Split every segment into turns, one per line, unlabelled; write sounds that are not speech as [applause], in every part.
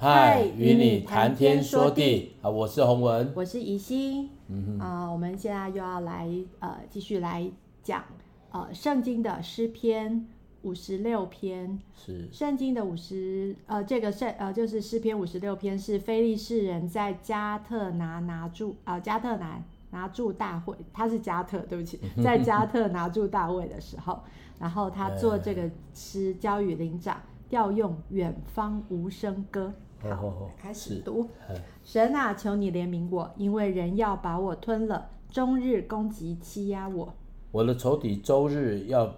嗨，与你谈天说地啊！我是洪文，
我是怡心。嗯哼啊，我们现在又要来呃，继续来讲呃，圣经的诗篇五十六篇。
是
圣经的五十呃，这个圣呃，就是诗篇五十六篇是非利士人在加特拿拿住呃，加特拿拿住大卫，他是加特，对不起，[laughs] 在加特拿住大卫的时候，然后他做这个诗交与灵长。调用远方无声歌，好，开始读。神啊，求你怜悯我，因为人要把我吞了，终日攻击欺压我。
我的仇敌周日要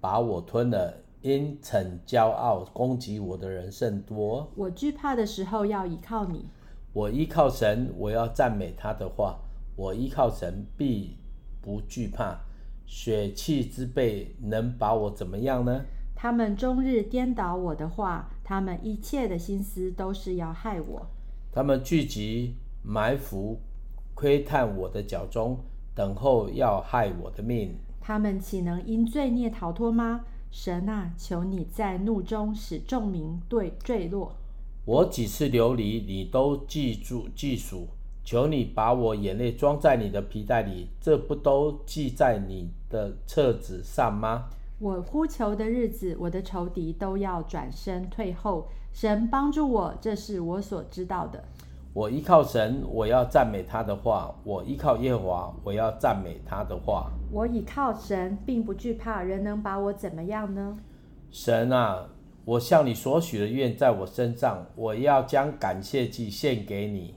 把我吞了，因逞骄傲攻击我的人甚多。
我惧怕的时候要依靠你。
我依靠神，我要赞美他的话。我依靠神，必不惧怕。血气之辈能把我怎么样呢？
他们终日颠倒我的话，他们一切的心思都是要害我。
他们聚集埋伏，窥探我的脚踪，等候要害我的命。
他们岂能因罪孽逃脱吗？神啊，求你在怒中使众民对坠落。
我几次流离，你都记住记数。求你把我眼泪装在你的皮带里，这不都记在你的册子上吗？
我呼求的日子，我的仇敌都要转身退后。神帮助我，这是我所知道的。
我依靠神，我要赞美他的话。我依靠耶和华，我要赞美他的话。
我倚靠神，并不惧怕，人能把我怎么样呢？
神啊，我向你所许的愿在我身上，我要将感谢祭献给你。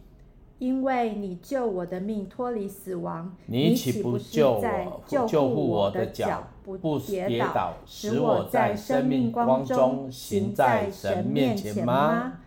因为你救我的命脱离死亡，
你岂不救我救护我的脚不跌倒，使我在生命光中行在神面前吗？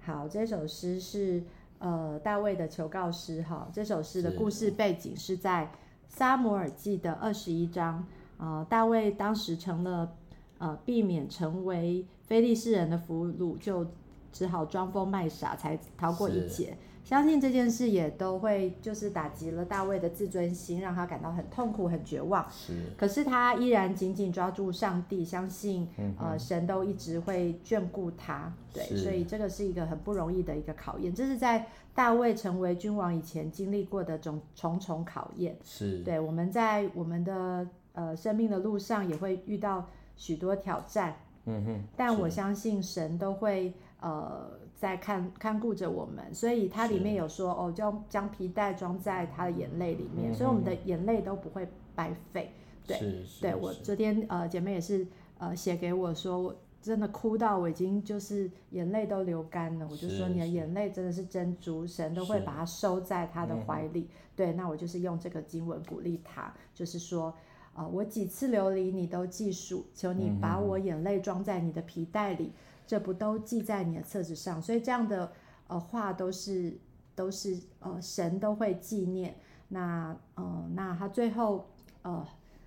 好，这首诗是呃大卫的求告诗哈。这首诗的故事背景是在撒母耳记的二十一章。呃，大卫当时成了呃避免成为非利士人的俘虏，就只好装疯卖傻，才逃过一劫。相信这件事也都会就是打击了大卫的自尊心，让他感到很痛苦、很绝望。
是，
可是他依然紧紧抓住上帝，相信、嗯、呃神都一直会眷顾他。对，所以这个是一个很不容易的一个考验，这是在大卫成为君王以前经历过的种重重考验。
是，
对，我们在我们的呃生命的路上也会遇到许多挑战。
嗯哼，
但我相信神都会呃。在看看顾着我们，所以它里面有说哦，就将皮带装在他的眼泪里面，嗯，所以我们的眼泪都不会白
费。对，
对我昨天呃姐妹也是呃写给我说，我真的哭到我已经就是眼泪都流干了，我就说你的眼泪真的是珍珠，神都会把它收在他的怀里。对，那我就是用这个经文鼓励他，就是说呃我几次流离你都记数，求你把我眼泪装在你的皮带里。这不都记在你的册子上？所以这样的呃话都是都是呃神都会纪念。那呃那他最后呃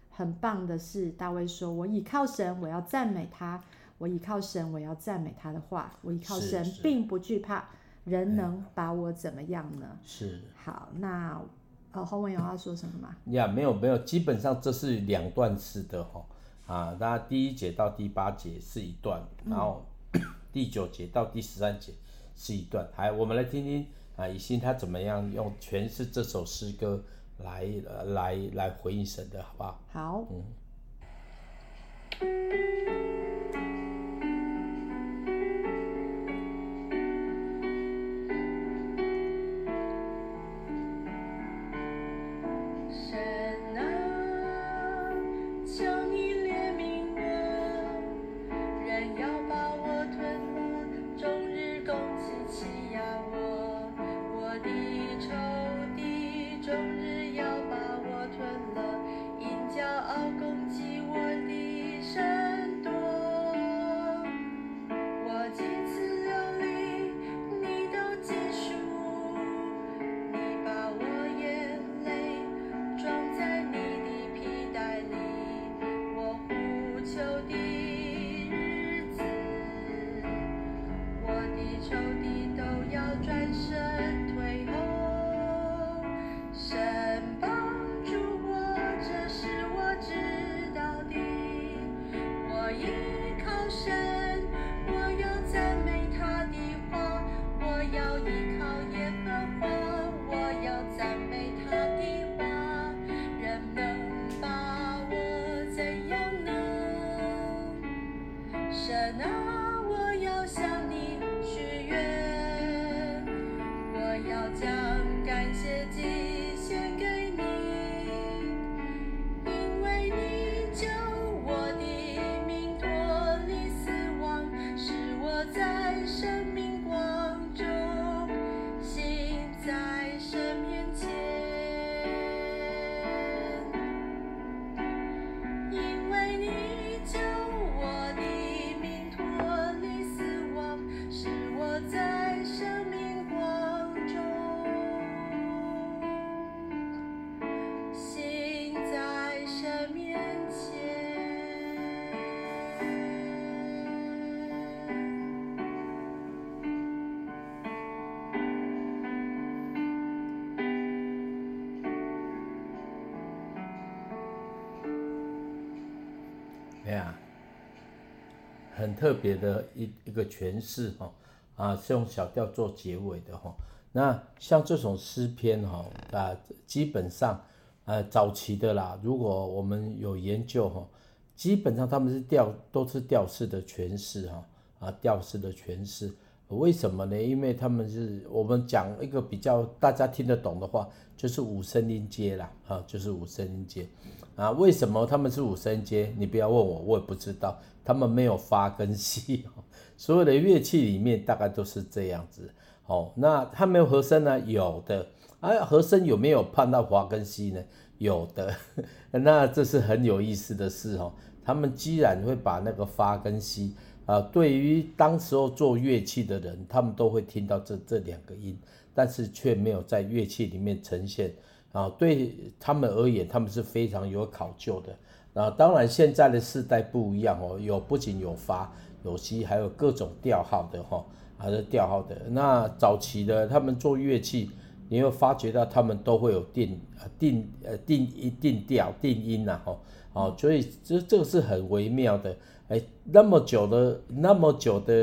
很棒的是大卫说：“我倚靠神，我要赞美他；我倚靠神，我要赞美他的话。我倚靠神，并不惧怕，人能把我怎么样呢？”
是。
好，那呃洪文有要说什么吗？
呀，没有没有，基本上这是两段式的哈啊，那第一节到第八节是一段，然后。[coughs] 第九节到第十三节是一段，来，我们来听听啊，以心他怎么样用诠释这首诗歌来呃来来回应神的，好不好？
好，
嗯。特别的一一个诠释哈，啊，是用小调做结尾的哈。那像这种诗篇哈啊，基本上呃早期的啦，如果我们有研究哈，基本上他们是调都是调式的诠释哈啊调式的诠释。为什么呢？因为他们是我们讲一个比较大家听得懂的话，就是五声音阶啦啊，就是五声音阶啊。为什么他们是五声阶？你不要问我，我也不知道。他们没有发跟西，[laughs] 所有的乐器里面大概都是这样子。哦，那他没有和声呢？有的，啊，和声有没有判到华根西呢？有的，[laughs] 那这是很有意思的事哦。他们既然会把那个发跟西，啊，对于当时候做乐器的人，他们都会听到这这两个音，但是却没有在乐器里面呈现。啊，对他们而言，他们是非常有考究的。啊，当然现在的世代不一样哦，有不仅有发有西，还有各种调号的哈。还是调号的，那早期的他们做乐器，你会发觉到他们都会有定定呃定一定调定音呐吼，哦，所以这这个是很微妙的，哎，那么久的那么久的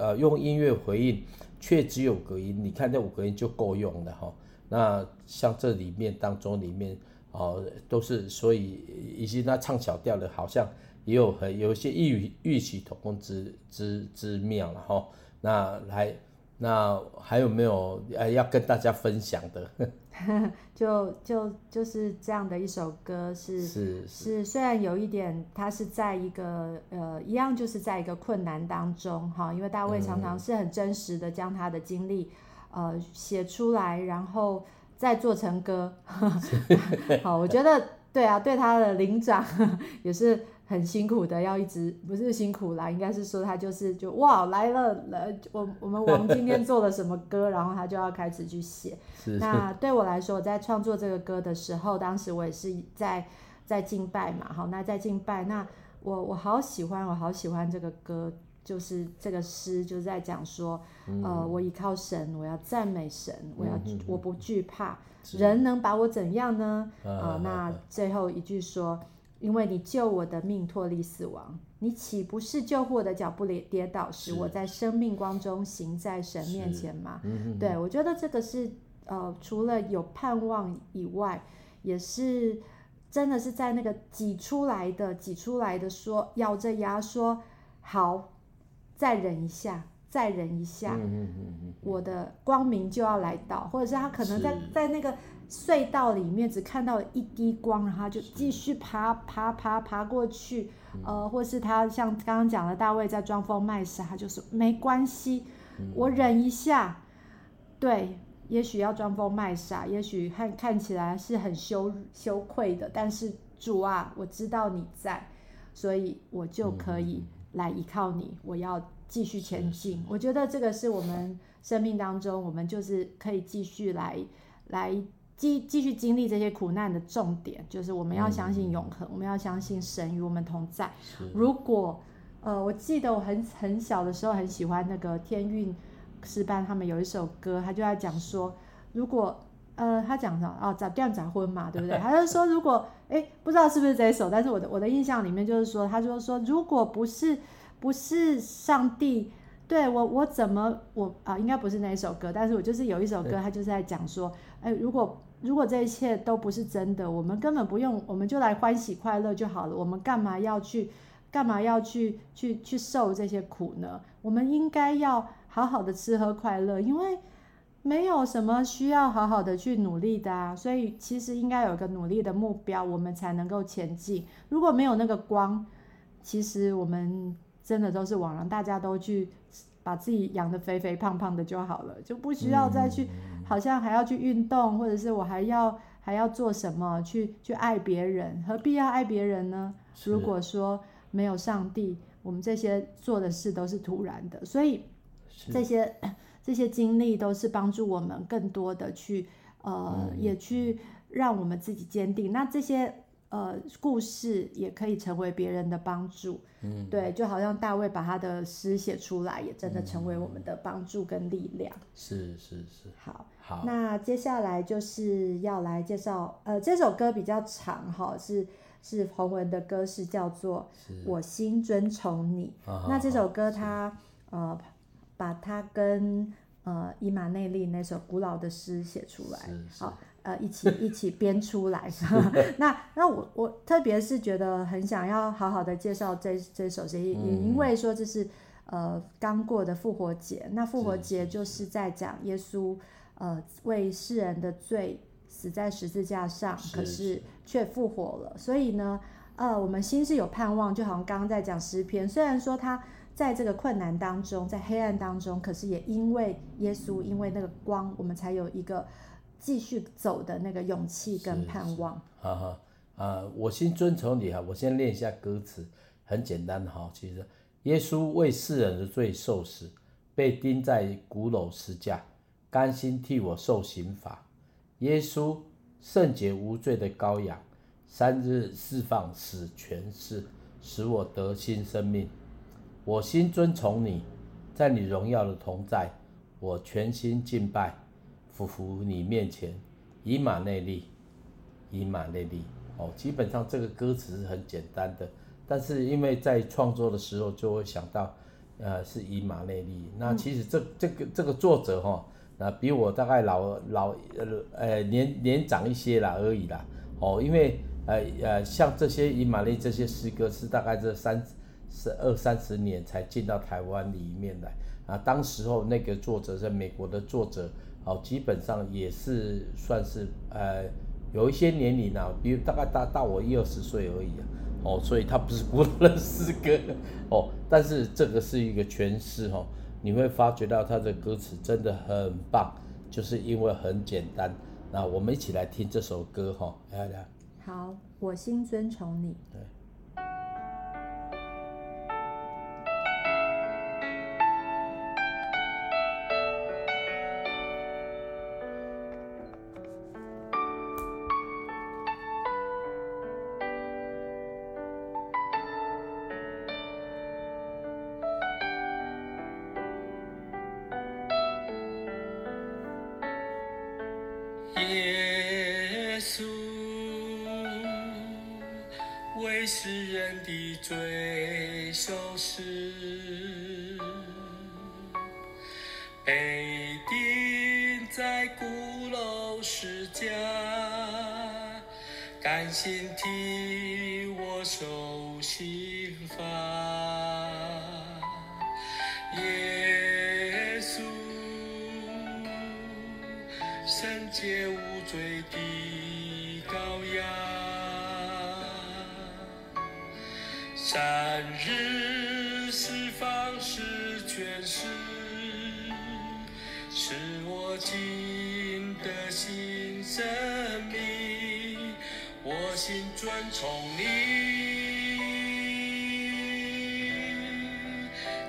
呃用音乐回应，却只有隔音，你看这五隔音就够用了哈。那像这里面当中里面哦都是，所以以及那唱小调的，好像也有很有一些异异曲同工之之之妙了哈。那来，那还有没有呃要跟大家分享的？[laughs]
就就就是这样的一首歌是，是是是，虽然有一点，它是在一个呃一样，就是在一个困难当中哈，因为大卫常常是很真实的将他的经历呃写出来，然后再做成歌。[laughs] [laughs] 好，我觉得对啊，对他的灵长也是。很辛苦的，要一直不是辛苦啦，应该是说他就是就哇来了来，我我们王今天做了什么歌，[laughs] 然后他就要开始去写。是那对我来说，我在创作这个歌的时候，当时我也是在在敬拜嘛，好，那在敬拜，那我我好喜欢，我好喜欢这个歌，就是这个诗就是在讲说，嗯、呃，我依靠神，我要赞美神，我要、嗯、我不惧怕，人能把我怎样呢？啊、呃，那最后一句说。因为你救我的命脱离死亡，你岂不是救我的脚不跌倒，使我在生命光中行在神面前吗？嗯、对，我觉得这个是呃，除了有盼望以外，也是真的是在那个挤出来的挤出来的说，咬着牙说好，再忍一下，再忍一下，嗯、我的光明就要来到，或者是他可能在在那个。隧道里面只看到了一滴光，然后他就继续爬爬爬爬过去，呃，或是他像刚刚讲的大卫在装疯卖傻，他就说没关系，我忍一下，对，也许要装疯卖傻，也许看看起来是很羞羞愧的，但是主啊，我知道你在，所以我就可以来依靠你，我要继续前进。我觉得这个是我们生命当中，我们就是可以继续来来。继继续经历这些苦难的重点，就是我们要相信永恒，嗯、我们要相信神与我们同在。如果，呃，我记得我很很小的时候很喜欢那个天韵诗班，他们有一首歌，他就在讲说，如果，呃，他讲什么？哦，早断早婚嘛，对不对？他就说，如果，哎，不知道是不是这一首，但是我的我的印象里面就是说，他就说，如果不是不是上帝，对我我怎么我啊，应该不是那一首歌，但是我就是有一首歌，他就是在讲说，哎，如果。如果这一切都不是真的，我们根本不用，我们就来欢喜快乐就好了。我们干嘛要去，干嘛要去去去受这些苦呢？我们应该要好好的吃喝快乐，因为没有什么需要好好的去努力的啊。所以其实应该有一个努力的目标，我们才能够前进。如果没有那个光，其实我们真的都是枉然，大家都去把自己养得肥肥胖胖的就好了，就不需要再去。好像还要去运动，或者是我还要还要做什么去去爱别人？何必要爱别人呢？如果说没有上帝，我们这些做的事都是突然的。所以这些 [coughs] 这些经历都是帮助我们更多的去呃，嗯、也去让我们自己坚定。那这些呃故事也可以成为别人的帮助。嗯，对，就好像大卫把他的诗写出来，也真的成为我们的帮助跟力量。
是是是。
好，
好。
那接下来就是要来介绍，呃，这首歌比较长哈，是是洪文的歌，是叫做《我心尊崇你》。那这首歌它呃，把它跟呃以马内利那首古老的诗写出来，好。呃，一起一起编出来。[laughs] 那那我我特别是觉得很想要好好的介绍这这首诗，也因为说这是呃刚过的复活节。那复活节就是在讲耶稣呃为世人的罪死在十字架上，可是却复活了。所以呢，呃，我们心是有盼望，就好像刚刚在讲诗篇，虽然说他在这个困难当中，在黑暗当中，可是也因为耶稣，因为那个光，我们才有一个。继续走的那个勇气跟盼望。
哈哈啊，我先遵从你哈，我先念一下歌词，很简单的哈。其实耶稣为世人的罪受死，被钉在鼓楼十架，甘心替我受刑罚。耶稣圣洁无罪的羔羊，三日释放死权势，使我得新生命。我心遵从你，在你荣耀的同在，我全心敬拜。匍匐你面前，以马内利，以马内利。哦，基本上这个歌词是很简单的，但是因为在创作的时候就会想到，呃，是以马内利。那其实这这个这个作者哈，那比我大概老老呃呃年年长一些啦而已啦。哦，因为呃呃像这些以马内利这些诗歌是大概这三十二三十年才进到台湾里面来啊。当时候那个作者在美国的作者。哦，基本上也是算是呃有一些年龄啊，比如大概大大我一二十岁而已啊，哦，所以他不是古老的诗歌 [laughs] 哦，但是这个是一个诠释哦，你会发觉到他的歌词真的很棒，就是因为很简单。那我们一起来听这首歌哈，来来。
好，
我心遵从你。对。耶稣为世人的罪受死，被钉在鼓楼石架，甘心听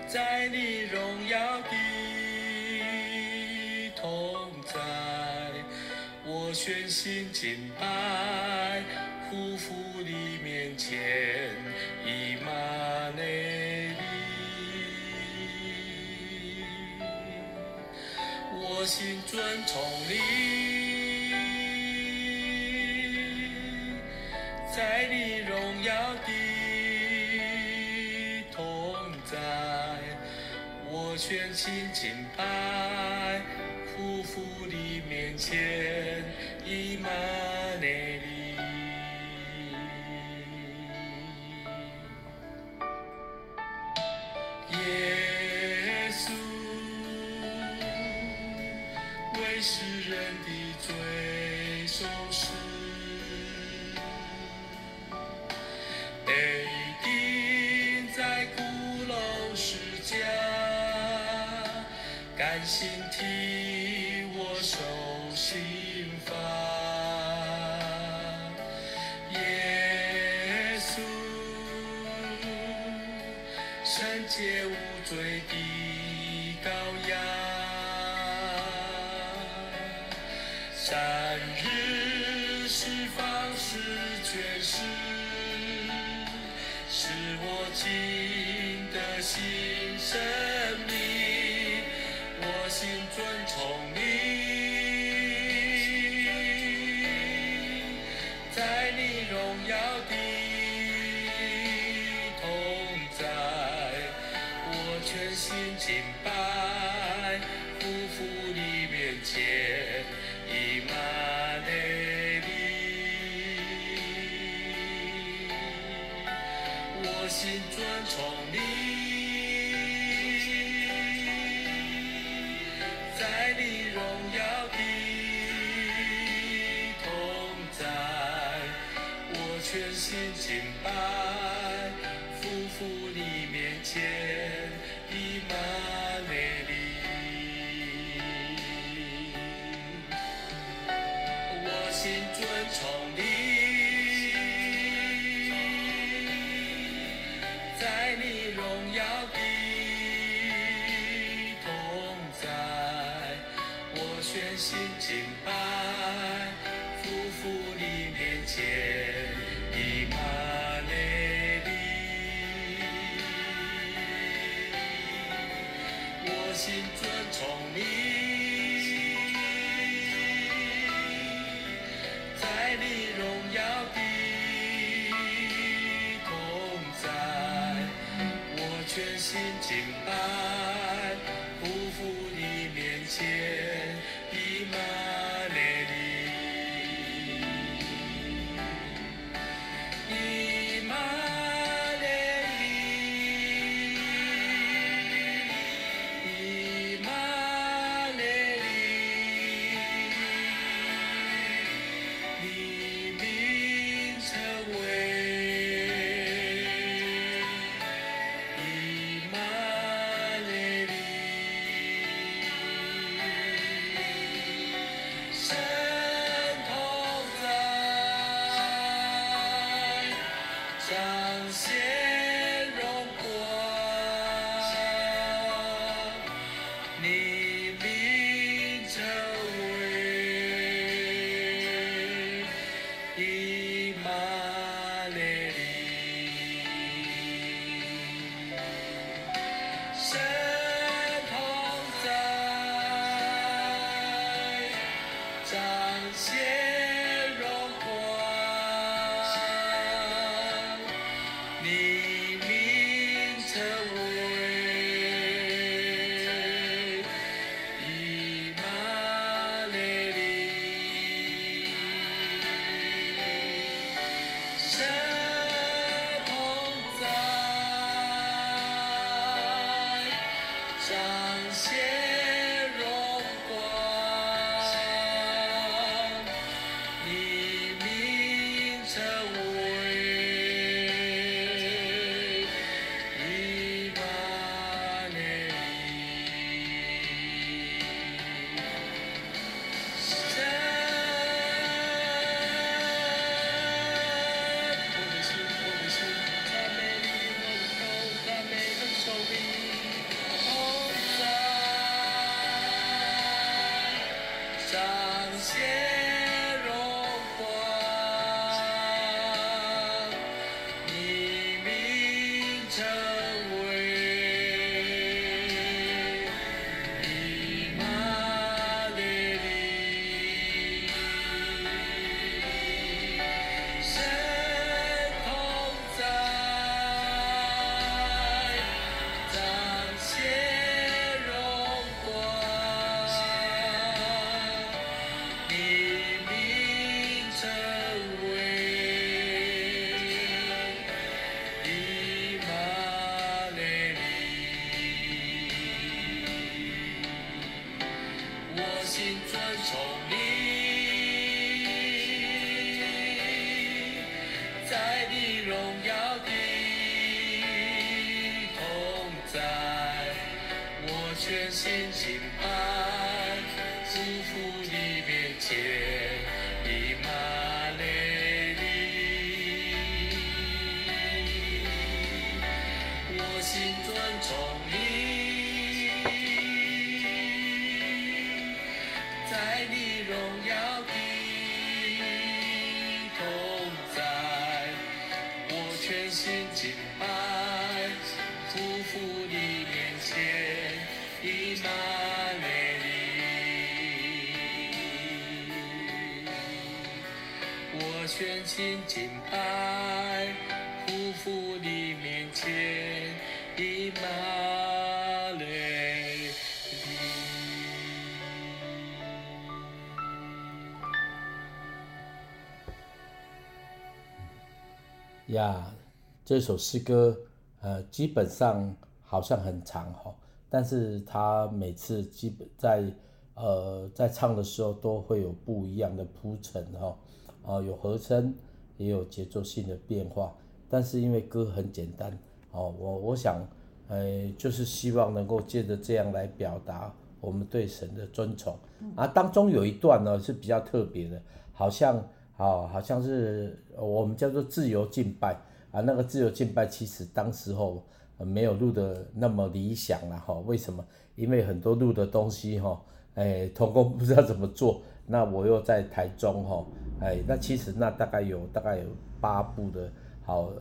在你荣耀的同在，我。全心敬拜，匍匐你面前，以马内利。我心尊崇你，在你全心敬拜，匍匐你面前。我心尊心敬拜，你全心敬拜，匍匐你面前，以马内。
呀，这首诗歌，呃，基本上好像很长哈，但是他每次基本在呃在唱的时候都会有不一样的铺陈哈，啊，有和声，也有节奏性的变化，但是因为歌很简单，哦，我我想，呃，就是希望能够借着这样来表达我们对神的尊崇，啊，当中有一段呢是比较特别的，好像。哦，好像是我们叫做自由敬拜啊，那个自由敬拜其实当时候没有录的那么理想了哈。为什么？因为很多录的东西哈，哎，同工不知道怎么做。那我又在台中哈，哎，那其实那大概有大概有八部的好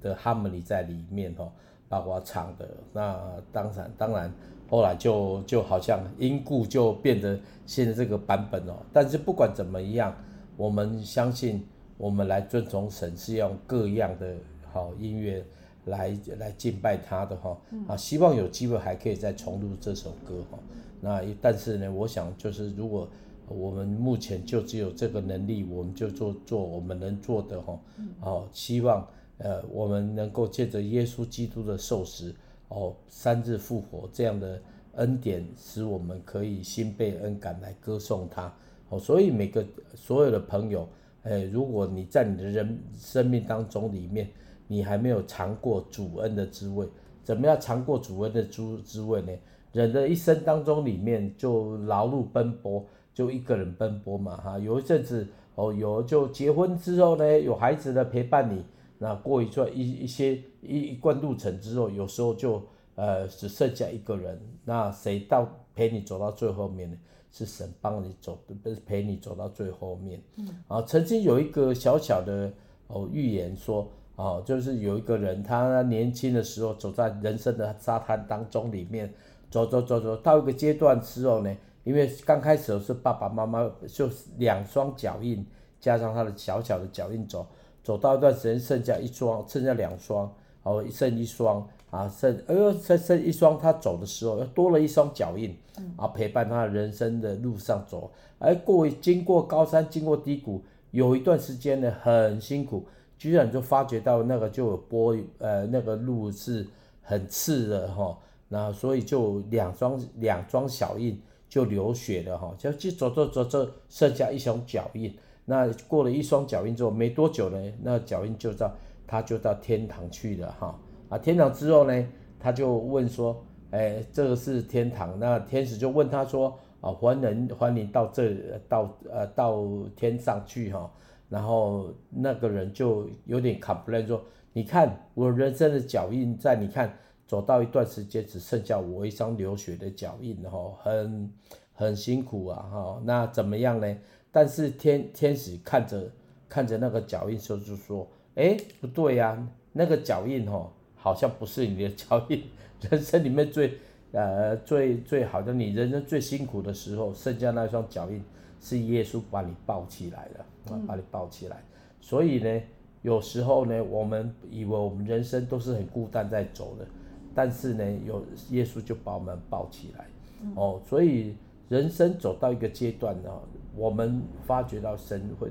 的哈姆尼在里面哦，包括唱的。那当然当然后来就就好像因故就变得现在这个版本哦。但是不管怎么样。我们相信，我们来尊崇神是用各样的好音乐来来敬拜他的哈啊，希望有机会还可以再重录这首歌哈。那但是呢，我想就是如果我们目前就只有这个能力，我们就做做我们能做的哈。哦，希望呃我们能够借着耶稣基督的受死哦，三日复活这样的恩典，使我们可以心被恩感来歌颂他。哦，所以每个所有的朋友，哎，如果你在你的人生命当中里面，你还没有尝过主恩的滋味，怎么样尝过主恩的滋滋味呢？人的一生当中里面就劳碌奔波，就一个人奔波嘛，哈，有一阵子哦，有就结婚之后呢，有孩子的陪伴你，那过一段一一些一一段路程之后，有时候就呃只剩下一个人，那谁到陪你走到最后面呢？是神帮你走的，不是陪你走到最后面。嗯，啊，曾经有一个小小的哦预言说，哦，就是有一个人，他年轻的时候走在人生的沙滩当中里面，走走走走到一个阶段之后呢，因为刚开始的是爸爸妈妈就两双脚印加上他的小小的脚印走，走到一段时间剩下一双，剩下两双，哦，剩一双。啊，剩，哎呦，剩剩一双，他走的时候又多了一双脚印，啊，陪伴他人生的路上走，而过经过高山，经过低谷，有一段时间呢很辛苦，居然就发觉到那个就有波，呃，那个路是很刺的哈，那所以就两双两双脚印就流血了哈，就就走走走走，剩下一双脚印，那过了一双脚印之后，没多久呢，那脚印就到他就到天堂去了哈。啊，天堂之后呢，他就问说，哎，这个是天堂。那天使就问他说，啊，欢迎欢迎到这到呃到天上去哈。然后那个人就有点 complain 说，你看我人生的脚印在，你看走到一段时间只剩下我一双流血的脚印哈，很很辛苦啊哈。那怎么样呢？但是天天使看着看着那个脚印时候就说，哎，不对呀，啊，那个脚印哈。好像不是你的脚印，[laughs] 人生里面最，呃，最最好的，你人生最辛苦的时候，剩下那双脚印，是耶稣把你抱起来了，啊，把你抱起来。所以呢，有时候呢，我们以为我们人生都是很孤单在走的，但是呢，有耶稣就把我们抱起来。哦，所以人生走到一个阶段呢，我们发觉到神会。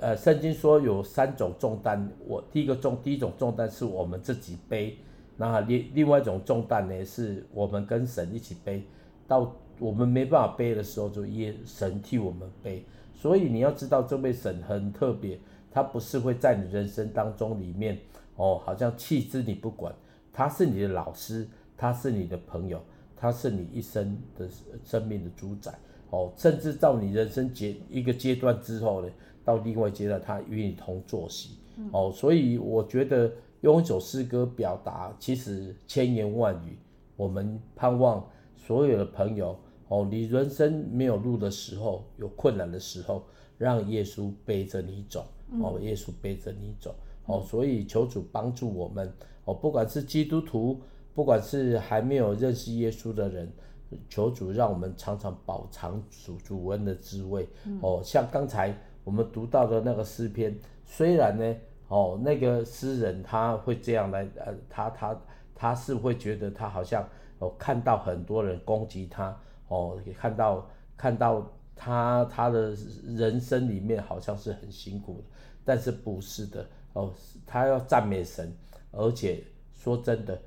呃，圣经说有三种重担，我第一个重，第一种重担是我们自己背，那另另外一种重担呢，是我们跟神一起背，到我们没办法背的时候，就耶神替我们背。所以你要知道，这位神很特别，他不是会在你人生当中里面哦，好像弃之你不管，他是你的老师，他是你的朋友，他是你一生的生命的主宰哦，甚至到你人生阶一个阶段之后呢。到另外阶段，他与你同坐席，哦，所以我觉得用一首诗歌表达，其实千言万语。我们盼望所有的朋友，哦，你人生没有路的时候，有困难的时候，让耶稣背着你走，哦，耶稣背着你走，哦，所以求主帮助我们，哦，不管是基督徒，不管是还没有认识耶稣的人，求主让我们常常饱尝主主恩的滋味，哦，像刚才。我们读到的那个诗篇，虽然呢，哦，那个诗人他会这样来，呃，他他他是会觉得他好像哦看到很多人攻击他，哦，也看到看到他他的人生里面好像是很辛苦的，但是不是的，哦，他要赞美神，而且说真的，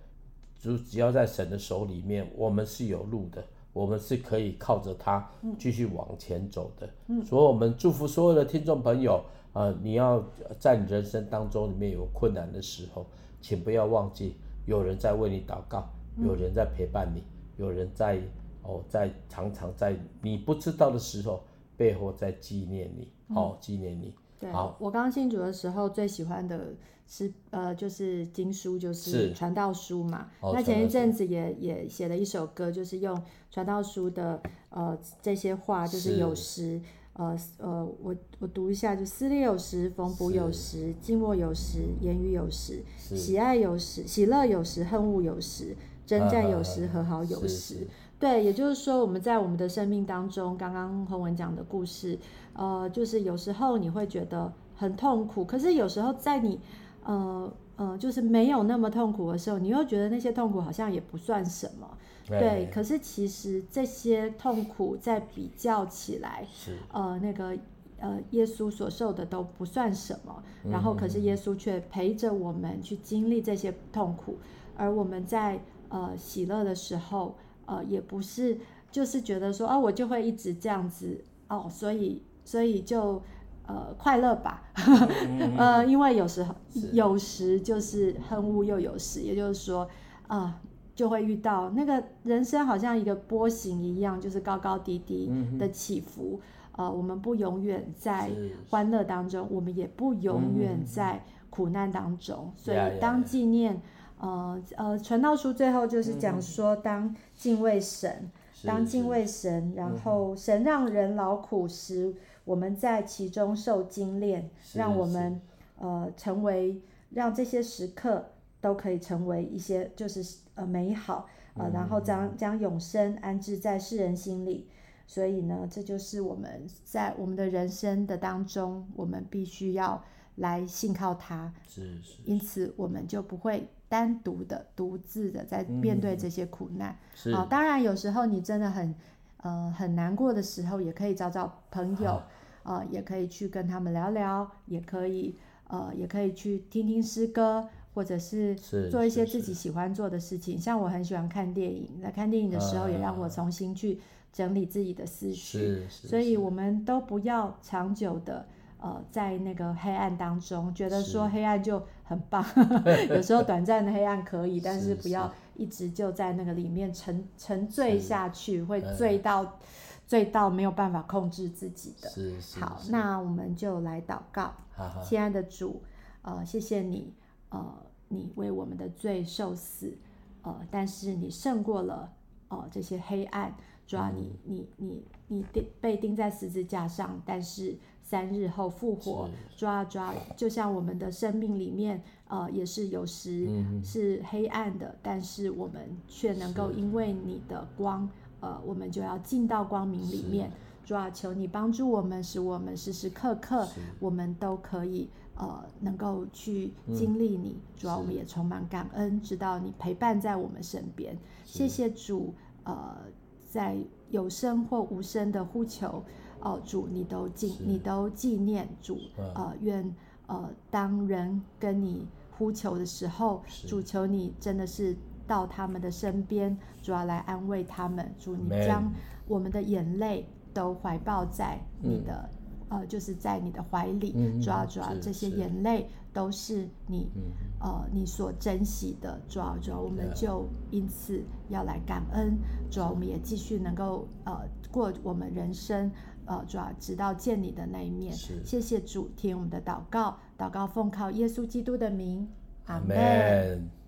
只只要在神的手里面，我们是有路的。我们是可以靠着他继续往前走的，嗯，所以我们祝福所有的听众朋友啊，呃，你要在你人生当中里面有困难的时候，请不要忘记有人在为你祷告，有人在陪伴你，有人在哦，在常常在你不知道的时候背后在纪念你，哦，纪念你。
对，好，我刚信主的时候最喜欢的是呃，就是经书，就是传道书嘛。哦、那前一阵子也也写了一首歌，就是用传道书的呃这些话，就是有时呃呃，我我读一下，就撕裂有时，缝补有时，静默有时，言语有时，喜爱有时，喜乐有时，恨恶有时，征战有时，和好有时。对，也就是说，我们在我们的生命当中，刚刚洪文讲的故事，呃，就是有时候你会觉得很痛苦，可是有时候在你，呃呃，就是没有那么痛苦的时候，你又觉得那些痛苦好像也不算什么。对，对，可是其实这些痛苦在比较起来，是呃，那个呃，耶稣所受的都不算什么，然后可是耶稣却陪着我们去经历这些痛苦，而我们在呃喜乐的时候。呃，也不是，就是觉得说，啊，我就会一直这样子哦，所以，所以就，呃，快乐吧，[laughs] 呃，因为有时候，有时就是恨恶又有时，也就是说，啊、呃，就会遇到那个人生好像一个波形一样，就是高高低低的起伏，呃，我们不永远在欢乐当中，我们也不永远在苦难当中，所以当纪念。呃呃，传道书最后就是讲说，当敬畏神，嗯、当敬畏神，然后神让人劳苦时，我们在其中受精炼，让我们呃成为，让这些时刻都可以成为一些就是呃美好，呃，然后将将永生安置在世人心里。所以呢，这就是我们在我们的人生的当中，我们必须要来信靠他。是是。因此，我们就不会。单独的、独自的在面对这些苦难，好、嗯是哦，当然有时候你真的很，呃，很难过的时候，也可以找找朋友，啊、呃，也可以去跟他们聊聊，也可以，呃，也可以去听听诗歌，或者是做一些自己喜欢做的事情。像我很喜欢看电影，在看电影的时候，也让我重新去整理自己的思绪。所以我们都不要长久的。呃，在那个黑暗当中，觉得说黑暗就很棒，[laughs] 有时候短暂的黑暗可以，但是不要一直就在那个里面沉沉醉下去，会醉到、嗯、醉到没有办法控制自己的。是是。好，那我们就来祷告。好，亲爱的主，呃，谢谢你，呃，你为我们的罪受死，呃，但是你胜过了，呃，这些黑暗。主要，你你你你钉被钉在十字架上，但是。三日后复活，抓抓，就像我们的生命里面，呃，也是有时是黑暗的，嗯、但是我们却能够因为你的光，呃，我们就要进到光明里面。主啊，求你帮助我们，使我们时时刻刻，我们都可以，呃，能够去经历你。主啊，我们也充满感恩，知道你陪伴在我们身边。谢谢主，呃，在有声或无声的呼求。哦，主，你都纪，你都纪念主，呃，愿呃，当人跟你呼求的时候，主求你真的是到他们的身边，主要来安慰他们。主，你将我们的眼泪都怀抱在你的，呃，就是在你的怀里。主要，主要这些眼泪都是你，呃，你所珍惜的。主要，主要我们就因此要来感恩。主要我们也继续能够呃过我们人生。呃，主要直到见你的那一面，谢谢主听我们的祷告，祷告奉靠耶稣基督的名，阿门。